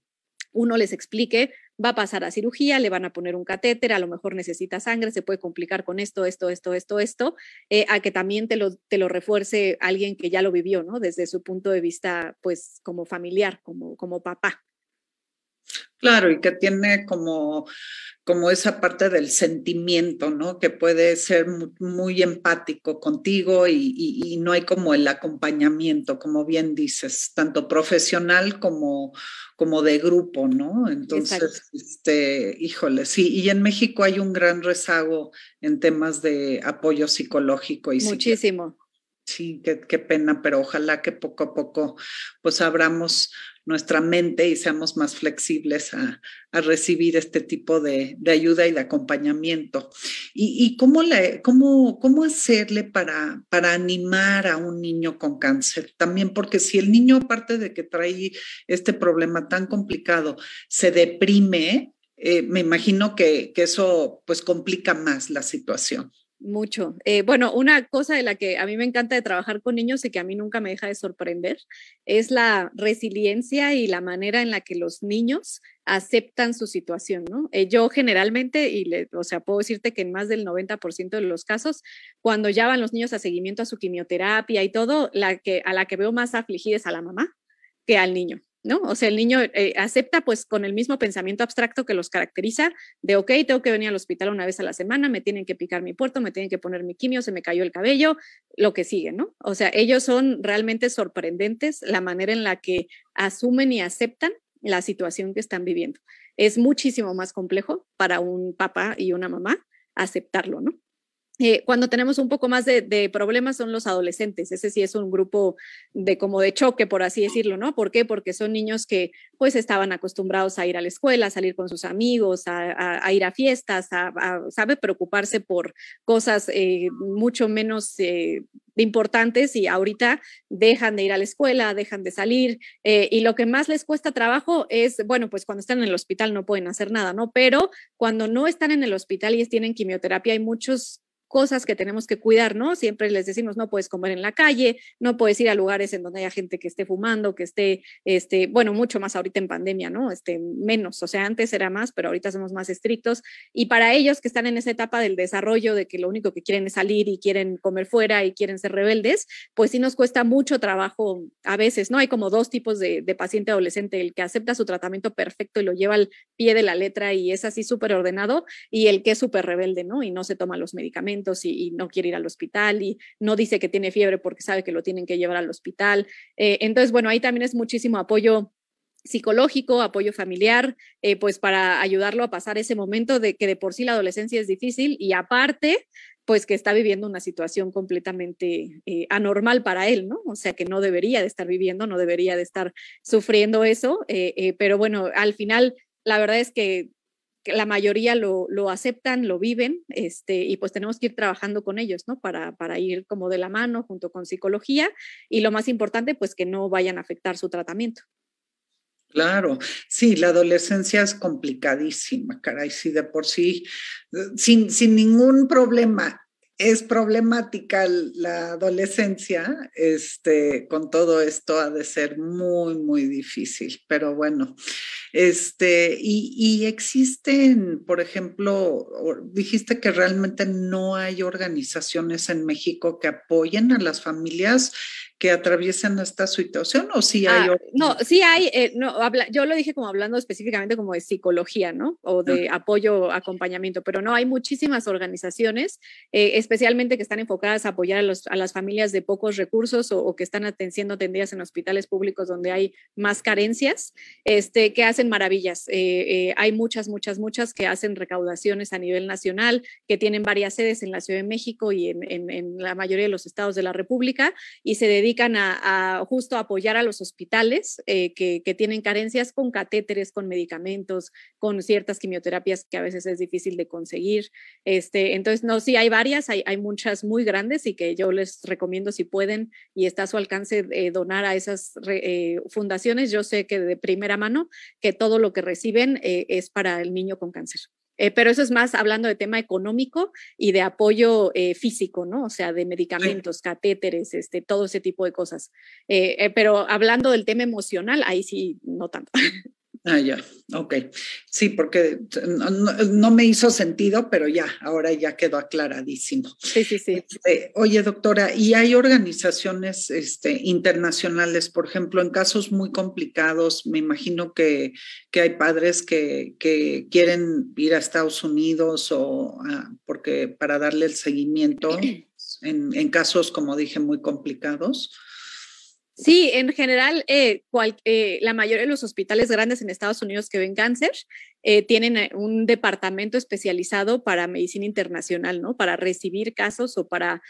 uno les explique va a pasar a cirugía, le van a poner un catéter, a lo mejor necesita sangre, se puede complicar con esto, esto, esto, esto, esto, eh, a que también te lo, te lo refuerce alguien que ya lo vivió, ¿no? Desde su punto de vista, pues, como familiar, como, como papá. Claro, y que tiene como, como esa parte del sentimiento, ¿no? Que puede ser muy, empático contigo y, no hay como el acompañamiento, como bien dices, tanto profesional como, como de grupo, ¿no? Entonces, este, híjole, sí, y en México hay un gran rezago en temas de apoyo psicológico y Muchísimo. Sí, qué, qué, pena, pero ojalá que poco a poco pues abramos nuestra mente y seamos más flexibles a, recibir este tipo de, ayuda y de acompañamiento. ¿Y, cómo, cómo, cómo hacerle para, para animar a un niño con cáncer? También porque si el niño, aparte de que trae este problema tan complicado, se deprime, eh, me imagino que, que eso pues complica más la situación. Mucho. Eh, bueno, una cosa de la que a mí me encanta de trabajar con niños y que a mí nunca me deja de sorprender es la resiliencia y la manera en la que los niños aceptan su situación, ¿no? Eh, yo generalmente, y le, o sea, puedo decirte que en más del 90% de los casos, cuando ya van los niños a seguimiento a su quimioterapia y todo, la que, a la que veo más afligida es a la mamá que al niño. ¿No? O sea, el niño eh, acepta pues con el mismo pensamiento abstracto que los caracteriza de, ok, tengo que venir al hospital una vez a la semana, me tienen que picar mi puerto, me tienen que poner mi quimio, se me cayó el cabello, lo que sigue, ¿no? O sea, ellos son realmente sorprendentes la manera en la que asumen y aceptan la situación que están viviendo. Es muchísimo más complejo para un papá y una mamá aceptarlo, ¿no? Eh, cuando tenemos un poco más de, problemas son los adolescentes. Ese sí es un grupo de como de choque, por así decirlo, ¿no? ¿Por qué? Porque son niños que pues estaban acostumbrados a ir a la escuela, a salir con sus amigos, a, ir a fiestas, a, sabe, preocuparse por cosas eh, mucho menos eh, importantes y ahorita dejan de ir a la escuela, dejan de salir y lo que más les cuesta trabajo es, bueno, pues cuando están en el hospital no pueden hacer nada, ¿no? Pero cuando no están en el hospital y tienen quimioterapia hay muchos cosas que tenemos que cuidar, ¿no? Siempre les decimos, no puedes comer en la calle, no puedes ir a lugares en donde haya gente que esté fumando, que esté, este, bueno, mucho más ahorita en pandemia, ¿no? Este, menos, o sea, antes era más, pero ahorita somos más estrictos. Y para ellos que están en esa etapa del desarrollo, de que lo único que quieren es salir y quieren comer fuera y quieren ser rebeldes, pues sí nos cuesta mucho trabajo a veces, ¿no? Hay como dos tipos de, de paciente adolescente, el que acepta su tratamiento perfecto y lo lleva al pie de la letra y es así súper ordenado, y el que es súper rebelde, ¿no? Y no se toma los medicamentos y, no quiere ir al hospital y no dice que tiene fiebre porque sabe que lo tienen que llevar al hospital. Eh, entonces, bueno, ahí también es muchísimo apoyo psicológico, apoyo familiar, eh, pues para ayudarlo a pasar ese momento de que de por sí la adolescencia es difícil y aparte, pues que está viviendo una situación completamente eh, anormal para él, ¿no? O sea, que no debería de estar viviendo, no debería de estar sufriendo eso, pero bueno, al final, la verdad es que la mayoría lo, aceptan, lo viven, este, y pues tenemos que ir trabajando con ellos, ¿no? Para, para ir como de la mano junto con psicología y lo más importante, pues que no vayan a afectar su tratamiento. Claro, sí, la adolescencia es complicadísima, caray, sí, de por sí, sin, sin ningún problema es problemática la adolescencia, este, con todo esto ha de ser muy, muy difícil, pero bueno, este, y, y existen, por ejemplo, dijiste que realmente no hay organizaciones en México que apoyen a las familias que atraviesan esta situación o sí hay? Ah, no, sí hay, eh, no, habla, yo lo dije como hablando específicamente como de psicología, ¿no? O de apoyo, acompañamiento, pero no, hay muchísimas organizaciones, eh, especialmente que están enfocadas a apoyar a, las familias de pocos recursos o, que están atendiendo atendidas en hospitales públicos donde hay más carencias, este, que hacen maravillas. Eh, eh, hay muchas, muchas, muchas que hacen recaudaciones a nivel nacional, que tienen varias sedes en la Ciudad de México y en, la mayoría de los estados de la República y se dedican a, justo apoyar a los hospitales que, que tienen carencias con catéteres, con medicamentos, con ciertas quimioterapias que a veces es difícil de conseguir. Este, entonces, no, sí, hay varias, hay, muchas muy grandes y que yo les recomiendo si pueden y está a su alcance eh, donar a esas eh, fundaciones. Yo sé que de primera mano que todo lo que reciben eh, es para el niño con cáncer. Pero eso es más hablando de tema económico y de apoyo físico, ¿no? O sea, de medicamentos, catéteres, este, todo ese tipo de cosas. pero hablando del tema emocional, ahí sí, no tanto. Ah, ya, ok. Sí, porque no, me hizo sentido, pero ya, ahora ya quedó aclaradísimo. Sí, sí, sí. Este, oye, doctora, ¿y hay organizaciones este, internacionales, por ejemplo, en casos muy complicados? Me imagino que, que hay padres que, que, quieren ir a Estados Unidos o porque para darle el seguimiento en, en casos, como dije, muy complicados. Sí, en general, eh, eh, la mayoría de los hospitales grandes en Estados Unidos que ven cáncer eh, tienen un departamento especializado para medicina internacional, ¿no? Para recibir casos o para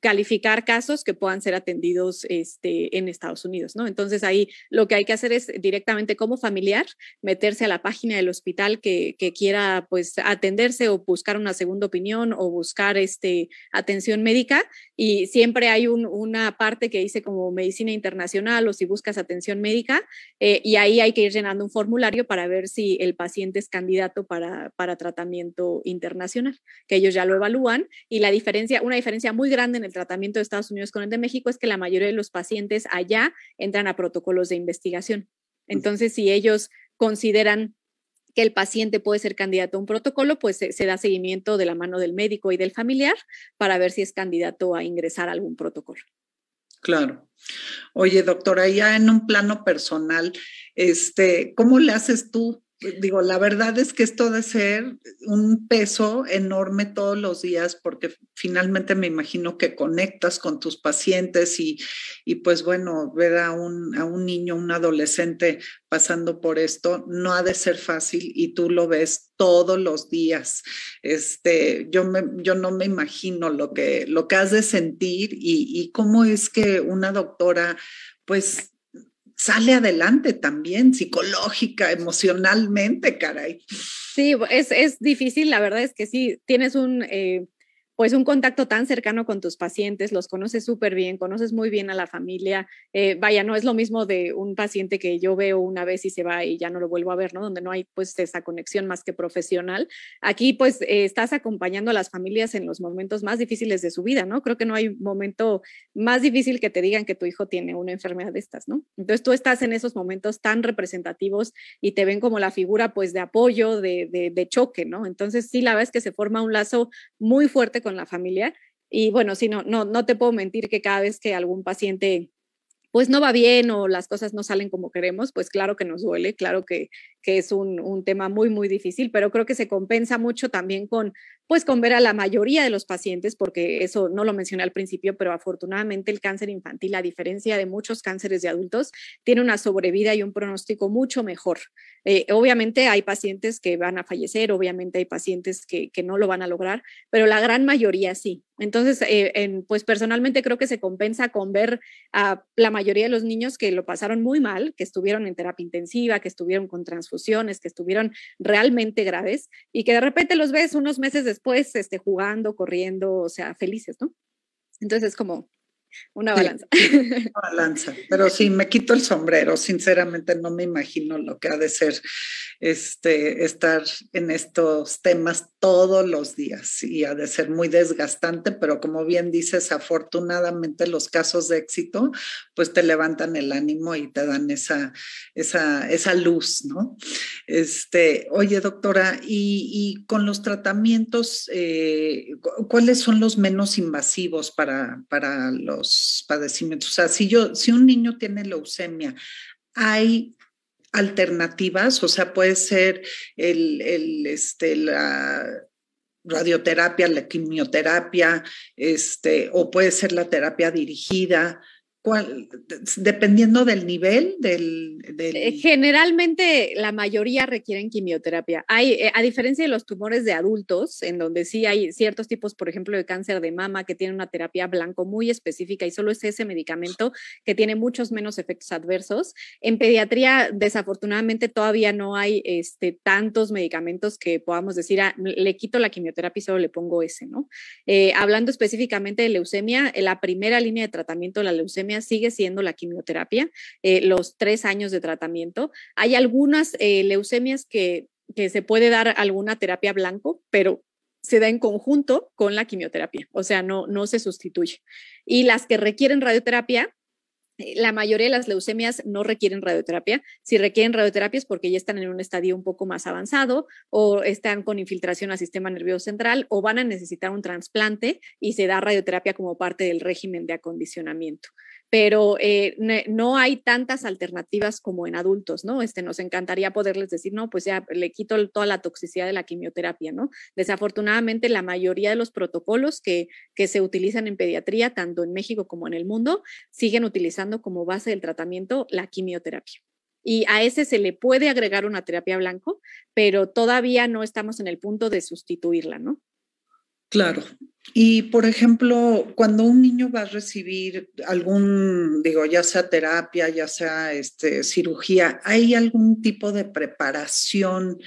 calificar casos que puedan ser atendidos este, en Estados Unidos, ¿no? Entonces ahí lo que hay que hacer es directamente como familiar meterse a la página del hospital que, quiera pues atenderse o buscar una segunda opinión o buscar este, atención médica y siempre hay una parte que dice como medicina internacional o si buscas atención médica eh, y ahí hay que ir llenando un formulario para ver si el paciente es candidato para, para tratamiento internacional, que ellos ya lo evalúan y la diferencia, una diferencia muy grande en el tratamiento de Estados Unidos con el de México es que la mayoría de los pacientes allá entran a protocolos de investigación. Entonces, si ellos consideran que el paciente puede ser candidato a un protocolo, pues se, da seguimiento de la mano del médico y del familiar para ver si es candidato a ingresar a algún protocolo. Claro. Oye, doctora, ya en un plano personal, este, ¿cómo le haces tú digo, la verdad es que esto de ser un peso enorme todos los días, porque finalmente me imagino que conectas con tus pacientes y, y pues bueno, ver a un, a un niño, un adolescente pasando por esto, no ha de ser fácil y tú lo ves todos los días. Este, yo, me, yo no me imagino lo que, lo que has de sentir y, y cómo es que una doctora, pues sale adelante también, psicológica, emocionalmente, caray. Sí, es, es difícil, la verdad es que sí, tienes un, eh, pues un contacto tan cercano con tus pacientes, los conoces súper bien, conoces muy bien a la familia. Eh, vaya, no es lo mismo de un paciente que yo veo una vez y se va y ya no lo vuelvo a ver, ¿no? Donde no hay pues esa conexión más que profesional. Aquí pues eh, estás acompañando a las familias en los momentos más difíciles de su vida, ¿no? Creo que no hay momento más difícil que te digan que tu hijo tiene una enfermedad de estas, ¿no? Entonces tú estás en esos momentos tan representativos y te ven como la figura pues de apoyo, de, de, choque, ¿no? Entonces sí, la verdad es que se forma un lazo muy fuerte con la familia. Y bueno, si no, no, no te puedo mentir que cada vez que algún paciente pues no va bien o las cosas no salen como queremos, pues claro que nos duele, claro que, que es un, un, tema muy, muy difícil, pero creo que se compensa mucho también con, pues con ver a la mayoría de los pacientes, porque eso no lo mencioné al principio, pero afortunadamente el cáncer infantil, a diferencia de muchos cánceres de adultos, tiene una sobrevida y un pronóstico mucho mejor. Eh, obviamente hay pacientes que van a fallecer, obviamente hay pacientes que, que no lo van a lograr, pero la gran mayoría sí. Entonces, eh, pues personalmente creo que se compensa con ver a la mayoría de los niños que lo pasaron muy mal, que estuvieron en terapia intensiva, que estuvieron con transfusiones, que estuvieron realmente graves y que de repente los ves unos meses después este, jugando, corriendo, o sea, felices, ¿no? Entonces es como, una balanza. una balanza, pero sí, me quito el sombrero, sinceramente no me imagino lo que ha de ser este, estar en estos temas todos los días y ha de ser muy desgastante, pero como bien dices, afortunadamente los casos de éxito pues te levantan el ánimo y te dan esa, esa, esa luz, ¿no? Este, oye, doctora, y, con los tratamientos, eh, ¿cuáles son los menos invasivos para, para los padecimientos. O sea, si yo, si un niño tiene leucemia, hay alternativas, o sea, puede ser el, el este, la, radioterapia, la quimioterapia, este, o puede ser la terapia dirigida. ¿Cuál, dependiendo del nivel del, eh, Generalmente la mayoría requieren quimioterapia. Hay, eh, a diferencia de los tumores de adultos, en donde sí hay ciertos tipos, por ejemplo, de cáncer de mama que tienen una terapia blanco muy específica y solo es ese medicamento que tiene muchos menos efectos adversos. En pediatría, desafortunadamente, todavía no hay este, tantos medicamentos que podamos decir, ah, le quito la quimioterapia y solo le pongo ese, ¿no? Eh, hablando específicamente de leucemia, la primera línea de tratamiento de la leucemia sigue siendo la quimioterapia, eh, los tres años de tratamiento. Hay algunas eh, leucemias que, que se puede dar alguna terapia blanco, pero se da en conjunto con la quimioterapia, o sea, no, no se sustituye. Y las que requieren radioterapia, eh, la mayoría de las leucemias no requieren radioterapia. Si requieren radioterapia es porque ya están en un estadio un poco más avanzado o están con infiltración al sistema nervioso central o van a necesitar un trasplante y se da radioterapia como parte del régimen de acondicionamiento pero eh, no hay tantas alternativas como en adultos, ¿no? Este, nos encantaría poderles decir, no, pues ya le quito toda la toxicidad de la quimioterapia, ¿no? Desafortunadamente, la mayoría de los protocolos que, que se utilizan en pediatría, tanto en México como en el mundo, siguen utilizando como base del tratamiento la quimioterapia. Y a ese se le puede agregar una terapia blanco, pero todavía no estamos en el punto de sustituirla, ¿no? Claro. Y, por ejemplo, cuando un niño va a recibir algún, digo, ya sea terapia, ya sea este, cirugía, ¿hay algún tipo de preparación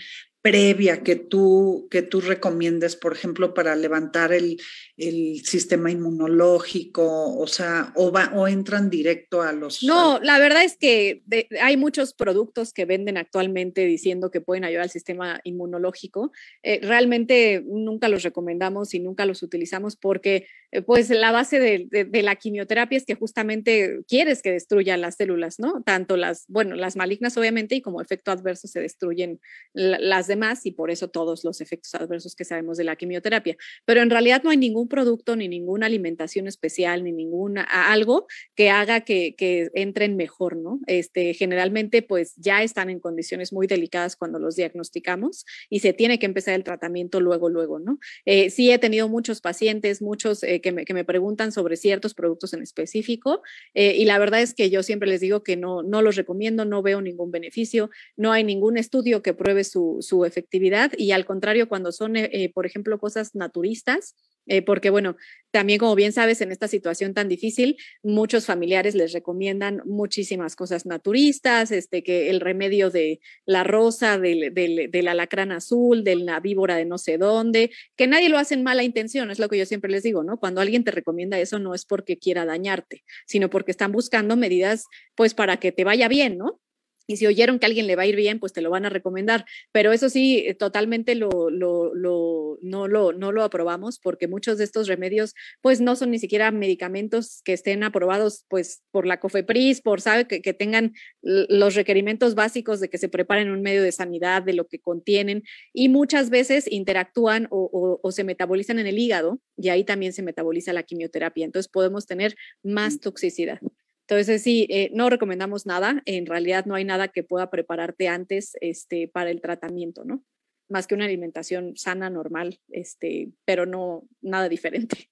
previa que tú, que tú recomiendes, por ejemplo, para levantar el, el sistema inmunológico? O sea, o, va, o entran directo a los... No, la verdad es que hay muchos productos que venden actualmente diciendo que pueden ayudar al sistema inmunológico. Eh, realmente nunca los recomendamos y nunca los utilizamos porque pues la base de, la quimioterapia es que justamente quieres que destruya las células, ¿no? Tanto las, bueno, las malignas obviamente y como efecto adverso se destruyen las de más y por eso todos los efectos adversos que sabemos de la quimioterapia. Pero en realidad no hay ningún producto, ni ninguna alimentación especial, ni ninguna algo que haga que, que entren mejor, ¿no? Este, generalmente pues ya están en condiciones muy delicadas cuando los diagnosticamos y se tiene que empezar el tratamiento luego, luego, ¿no? Eh, sí he tenido muchos pacientes, muchos eh, que, me, preguntan sobre ciertos productos en específico eh, y la verdad es que yo siempre les digo que no, no los recomiendo, no veo ningún beneficio, no hay ningún estudio que pruebe su, su efectividad y al contrario cuando son, eh, eh, por ejemplo, cosas naturistas, eh, porque bueno, también como bien sabes, en esta situación tan difícil, muchos familiares les recomiendan muchísimas cosas naturistas, este, que el remedio de la rosa, del, del, alacrán azul, de la víbora de no sé dónde, que nadie lo hace en mala intención, es lo que yo siempre les digo, ¿no? Cuando alguien te recomienda eso no es porque quiera dañarte, sino porque están buscando medidas pues para que te vaya bien, ¿no? Y si oyeron que a alguien le va a ir bien, pues te lo van a recomendar. Pero eso sí, eh, totalmente lo, lo, lo, no, lo, no lo aprobamos porque muchos de estos remedios pues no son ni siquiera medicamentos que estén aprobados pues por la COFEPRIS, por sabe que, que tengan los requerimientos básicos de que se preparen un medio de sanidad, de lo que contienen y muchas veces interactúan o, o, o se metabolizan en el hígado y ahí también se metaboliza la quimioterapia. Entonces podemos tener más toxicidad. Entonces, sí, eh, no recomendamos nada. En realidad no hay nada que pueda prepararte antes este, para el tratamiento, ¿no? Más que una alimentación sana, normal, este, pero no nada diferente.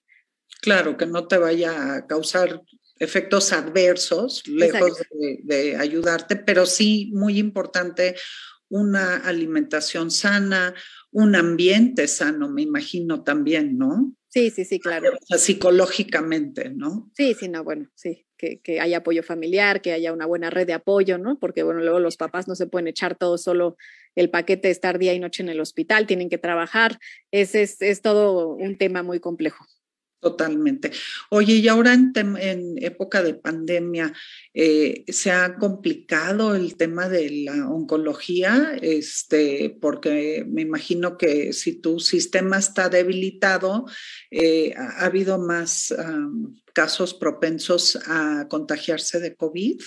Claro, que no te vaya a causar efectos adversos, lejos de, de, ayudarte, pero sí muy importante una alimentación sana, un ambiente sano, me imagino también, ¿no? Sí, sí, sí, claro. O sea, psicológicamente, ¿no? Sí, sí, no, bueno, sí, que, que, haya apoyo familiar, que haya una buena red de apoyo, ¿no? Porque, bueno, luego los papás no se pueden echar todo solo el paquete de estar día y noche en el hospital, tienen que trabajar. Es, es, es todo un tema muy complejo. Totalmente. Oye, y ahora en, época de pandemia, eh, ¿se ha complicado el tema de la oncología? Este, porque me imagino que si tu sistema está debilitado, eh, ha, habido más casos propensos a contagiarse de COVID.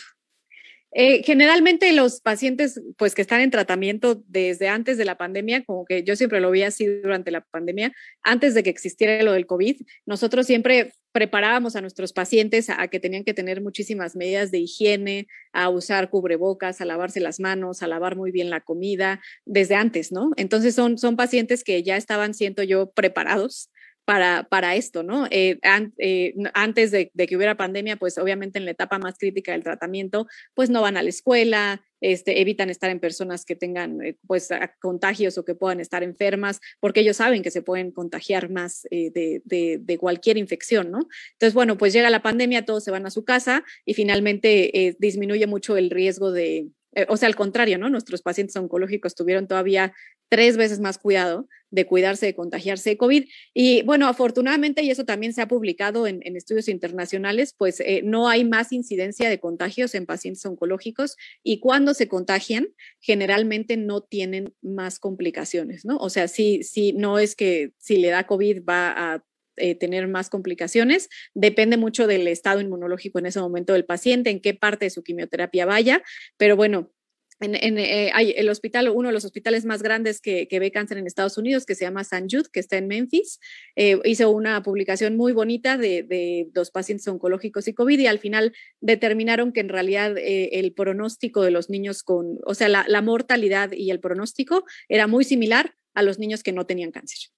Eh, generalmente los pacientes pues que están en tratamiento desde antes de la pandemia, como que yo siempre lo vi así durante la pandemia, antes de que existiera lo del COVID, nosotros siempre preparábamos a nuestros pacientes a, que tenían que tener muchísimas medidas de higiene, a usar cubrebocas, a lavarse las manos, a lavar muy bien la comida desde antes, ¿no? Entonces son, son pacientes que ya estaban, siento yo, preparados para, para esto, ¿no? Eh, eh, antes de, que hubiera pandemia, pues obviamente en la etapa más crítica del tratamiento, pues no van a la escuela, este, evitan estar en personas que tengan eh, pues contagios o que puedan estar enfermas, porque ellos saben que se pueden contagiar más de, de, de, cualquier infección, ¿no? Entonces, bueno, pues llega la pandemia, todos se van a su casa y finalmente disminuye mucho el riesgo de, o sea, al contrario, ¿no? Nuestros pacientes oncológicos tuvieron todavía tres veces más cuidado de cuidarse de contagiarse de COVID. Y bueno, afortunadamente, y eso también se ha publicado en, estudios internacionales, pues eh, no hay más incidencia de contagios en pacientes oncológicos y cuando se contagian, generalmente no tienen más complicaciones, ¿no? O sea, sí, sí, no es que si le da COVID va a eh, tener más complicaciones. Depende mucho del estado inmunológico en ese momento del paciente, en qué parte de su quimioterapia vaya, pero bueno, en, eh, hay el hospital, uno de los hospitales más grandes que, ve cáncer en Estados Unidos, que se llama San Jude, que está en Memphis, eh, hizo una publicación muy bonita de, dos pacientes oncológicos y COVID y al final determinaron que en realidad el pronóstico de los niños con, o sea, la, mortalidad y el pronóstico era muy similar a los niños que no tenían cáncer.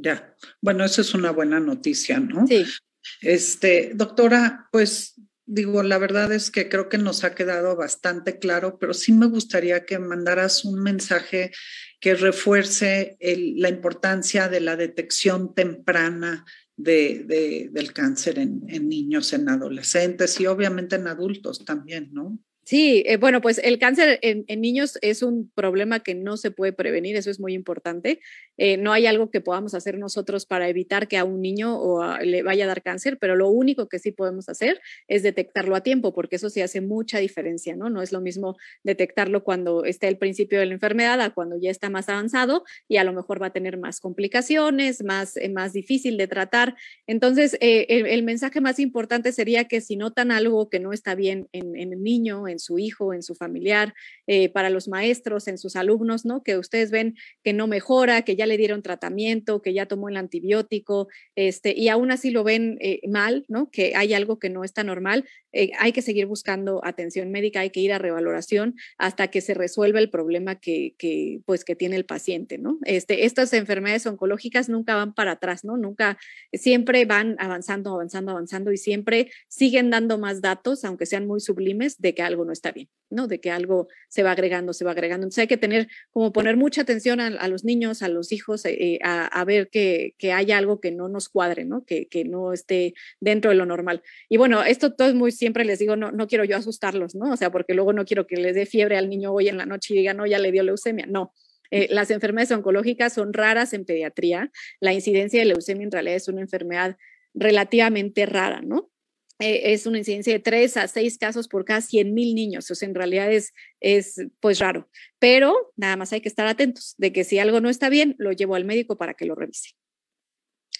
Ya, bueno, eso es una buena noticia, ¿no? Sí. Este, doctora, pues digo, la verdad es que creo que nos ha quedado bastante claro, pero sí me gustaría que mandaras un mensaje que refuerce la importancia de la detección temprana de, del cáncer en, en niños, en adolescentes y obviamente en adultos también, ¿no? Sí, eh, bueno, pues el cáncer en, niños es un problema que no se puede prevenir, eso es muy importante. Eh, no hay algo que podamos hacer nosotros para evitar que a un niño o le vaya a dar cáncer, pero lo único que sí podemos hacer es detectarlo a tiempo, porque eso sí hace mucha diferencia, ¿no? No es lo mismo detectarlo cuando está el principio de la enfermedad a cuando ya está más avanzado y a lo mejor va a tener más complicaciones, más, eh, más difícil de tratar. Entonces, el, mensaje más importante sería que si notan algo que no está bien en, en el niño, en su hijo, en su familiar, eh, para los maestros, en sus alumnos, ¿no? Que ustedes ven que no mejora, que ya le dieron tratamiento, que ya tomó el antibiótico, este, y aún así lo ven eh, mal, ¿no? Que hay algo que no está normal, eh, hay que seguir buscando atención médica, hay que ir a revaloración hasta que se resuelva el problema que, pues, que tiene el paciente, ¿no? Este, estas enfermedades oncológicas nunca van para atrás, ¿no? Nunca, siempre van avanzando, avanzando, avanzando y siempre siguen dando más datos, aunque sean muy sublimes, de que algo no está bien, ¿no? De que algo se va agregando, se va agregando. Entonces hay que tener, como poner mucha atención a, los niños, a los hijos, eh, a, ver que, que, haya algo que no nos cuadre, ¿no? Que, que, no esté dentro de lo normal. Y bueno, esto todo es muy, siempre les digo, no, no quiero yo asustarlos, ¿no? O sea, porque luego no quiero que les dé fiebre al niño hoy en la noche y diga, no, ya le dio leucemia. No, eh, las enfermedades oncológicas son raras en pediatría. La incidencia de leucemia en realidad es una enfermedad relativamente rara, ¿no? Eh, es una incidencia de 3 a 6 casos por cada 100 mil niños. O sea, en realidad es, es pues raro. Pero nada más hay que estar atentos de que si algo no está bien, lo llevo al médico para que lo revise.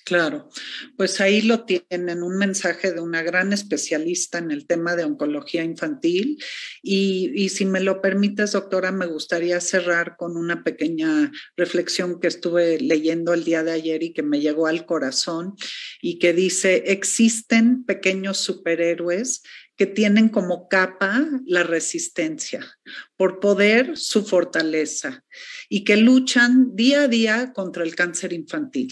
Claro, pues ahí lo tienen, un mensaje de una gran especialista en el tema de oncología infantil. Y, si me lo permites, doctora, me gustaría cerrar con una pequeña reflexión que estuve leyendo el día de ayer y que me llegó al corazón y que dice, existen pequeños superhéroes que tienen como capa la resistencia, por poder su fortaleza y que luchan día a día contra el cáncer infantil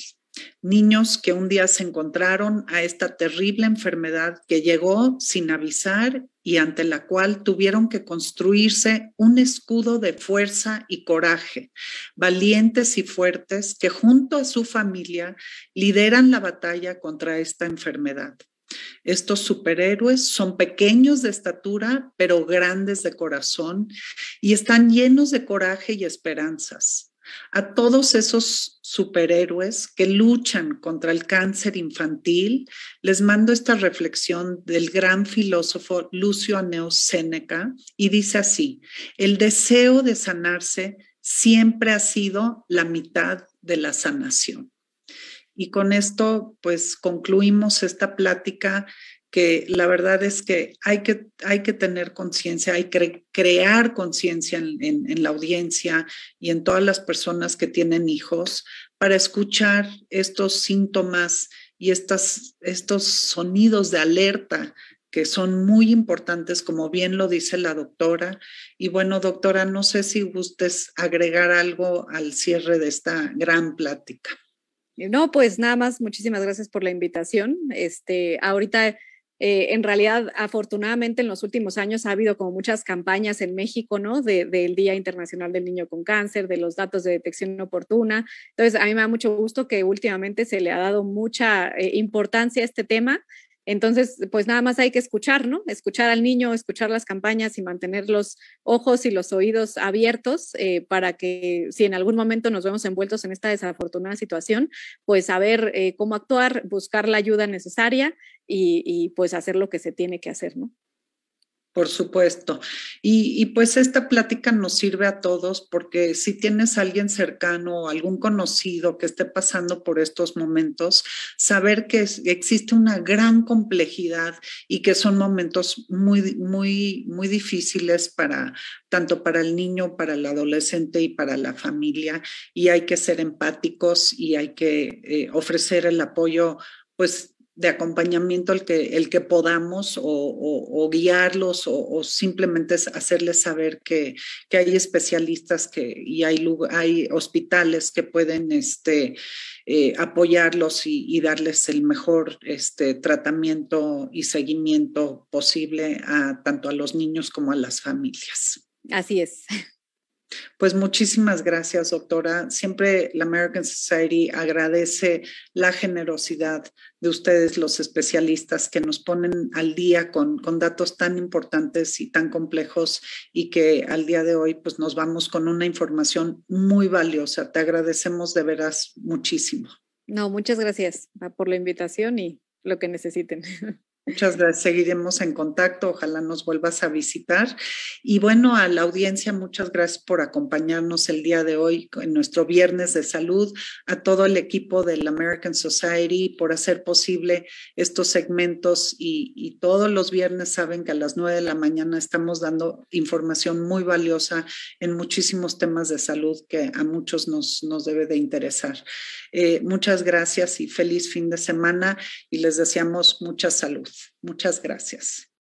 niños que un día se encontraron a esta terrible enfermedad que llegó sin avisar y ante la cual tuvieron que construirse un escudo de fuerza y coraje, valientes y fuertes que junto a su familia lideran la batalla contra esta enfermedad. Estos superhéroes son pequeños de estatura, pero grandes de corazón y están llenos de coraje y esperanzas a todos esos superhéroes que luchan contra el cáncer infantil, les mando esta reflexión del gran filósofo Lucio Aneo Séneca y dice así, el deseo de sanarse siempre ha sido la mitad de la sanación. Y con esto, pues concluimos esta plática que la verdad es que hay que, hay que tener conciencia, hay que crear conciencia en, en, la audiencia y en todas las personas que tienen hijos para escuchar estos síntomas y estas, estos sonidos de alerta que son muy importantes, como bien lo dice la doctora. Y bueno, doctora, no sé si gustes agregar algo al cierre de esta gran plática. No, pues nada más, muchísimas gracias por la invitación. Este, ahorita, eh, en realidad, afortunadamente en los últimos años ha habido como muchas campañas en México, ¿no? del Día Internacional del Niño con Cáncer, de los datos de detección oportuna. Entonces, a mí me da mucho gusto que últimamente se le ha dado mucha eh, importancia a este tema entonces, pues nada más hay que escuchar, ¿no? Escuchar al niño, escuchar las campañas y mantener los ojos y los oídos abiertos eh, para que si en algún momento nos vemos envueltos en esta desafortunada situación, pues saber eh, cómo actuar, buscar la ayuda necesaria y, y pues hacer lo que se tiene que hacer, ¿no? Por supuesto. Y, pues esta plática nos sirve a todos porque si tienes a alguien cercano o algún conocido que esté pasando por estos momentos, saber que existe una gran complejidad y que son momentos muy, muy, muy difíciles para tanto para el niño, para el adolescente y para la familia. Y hay que ser empáticos y hay que eh, ofrecer el apoyo, pues de acompañamiento el que, el que podamos o, guiarlos o, simplemente hacerles saber que, que, hay especialistas que, y hay, hay hospitales que pueden este, eh, apoyarlos y, darles el mejor este, tratamiento y seguimiento posible a tanto a los niños como a las familias. Así es. Pues muchísimas gracias, doctora. Siempre la American Society agradece la generosidad de ustedes, los especialistas, que nos ponen al día con, con, datos tan importantes y tan complejos y que al día de hoy pues nos vamos con una información muy valiosa. Te agradecemos de veras muchísimo. No, muchas gracias por la invitación y lo que necesiten. Muchas gracias. Seguiremos en contacto. Ojalá nos vuelvas a visitar. Y bueno, a la audiencia, muchas gracias por acompañarnos el día de hoy en nuestro viernes de salud, a todo el equipo del American Society por hacer posible estos segmentos y, todos los viernes saben que a las nueve de la mañana estamos dando información muy valiosa en muchísimos temas de salud que a muchos nos, nos debe de interesar. Eh, muchas gracias y feliz fin de semana y les deseamos mucha salud. Muchas gracias.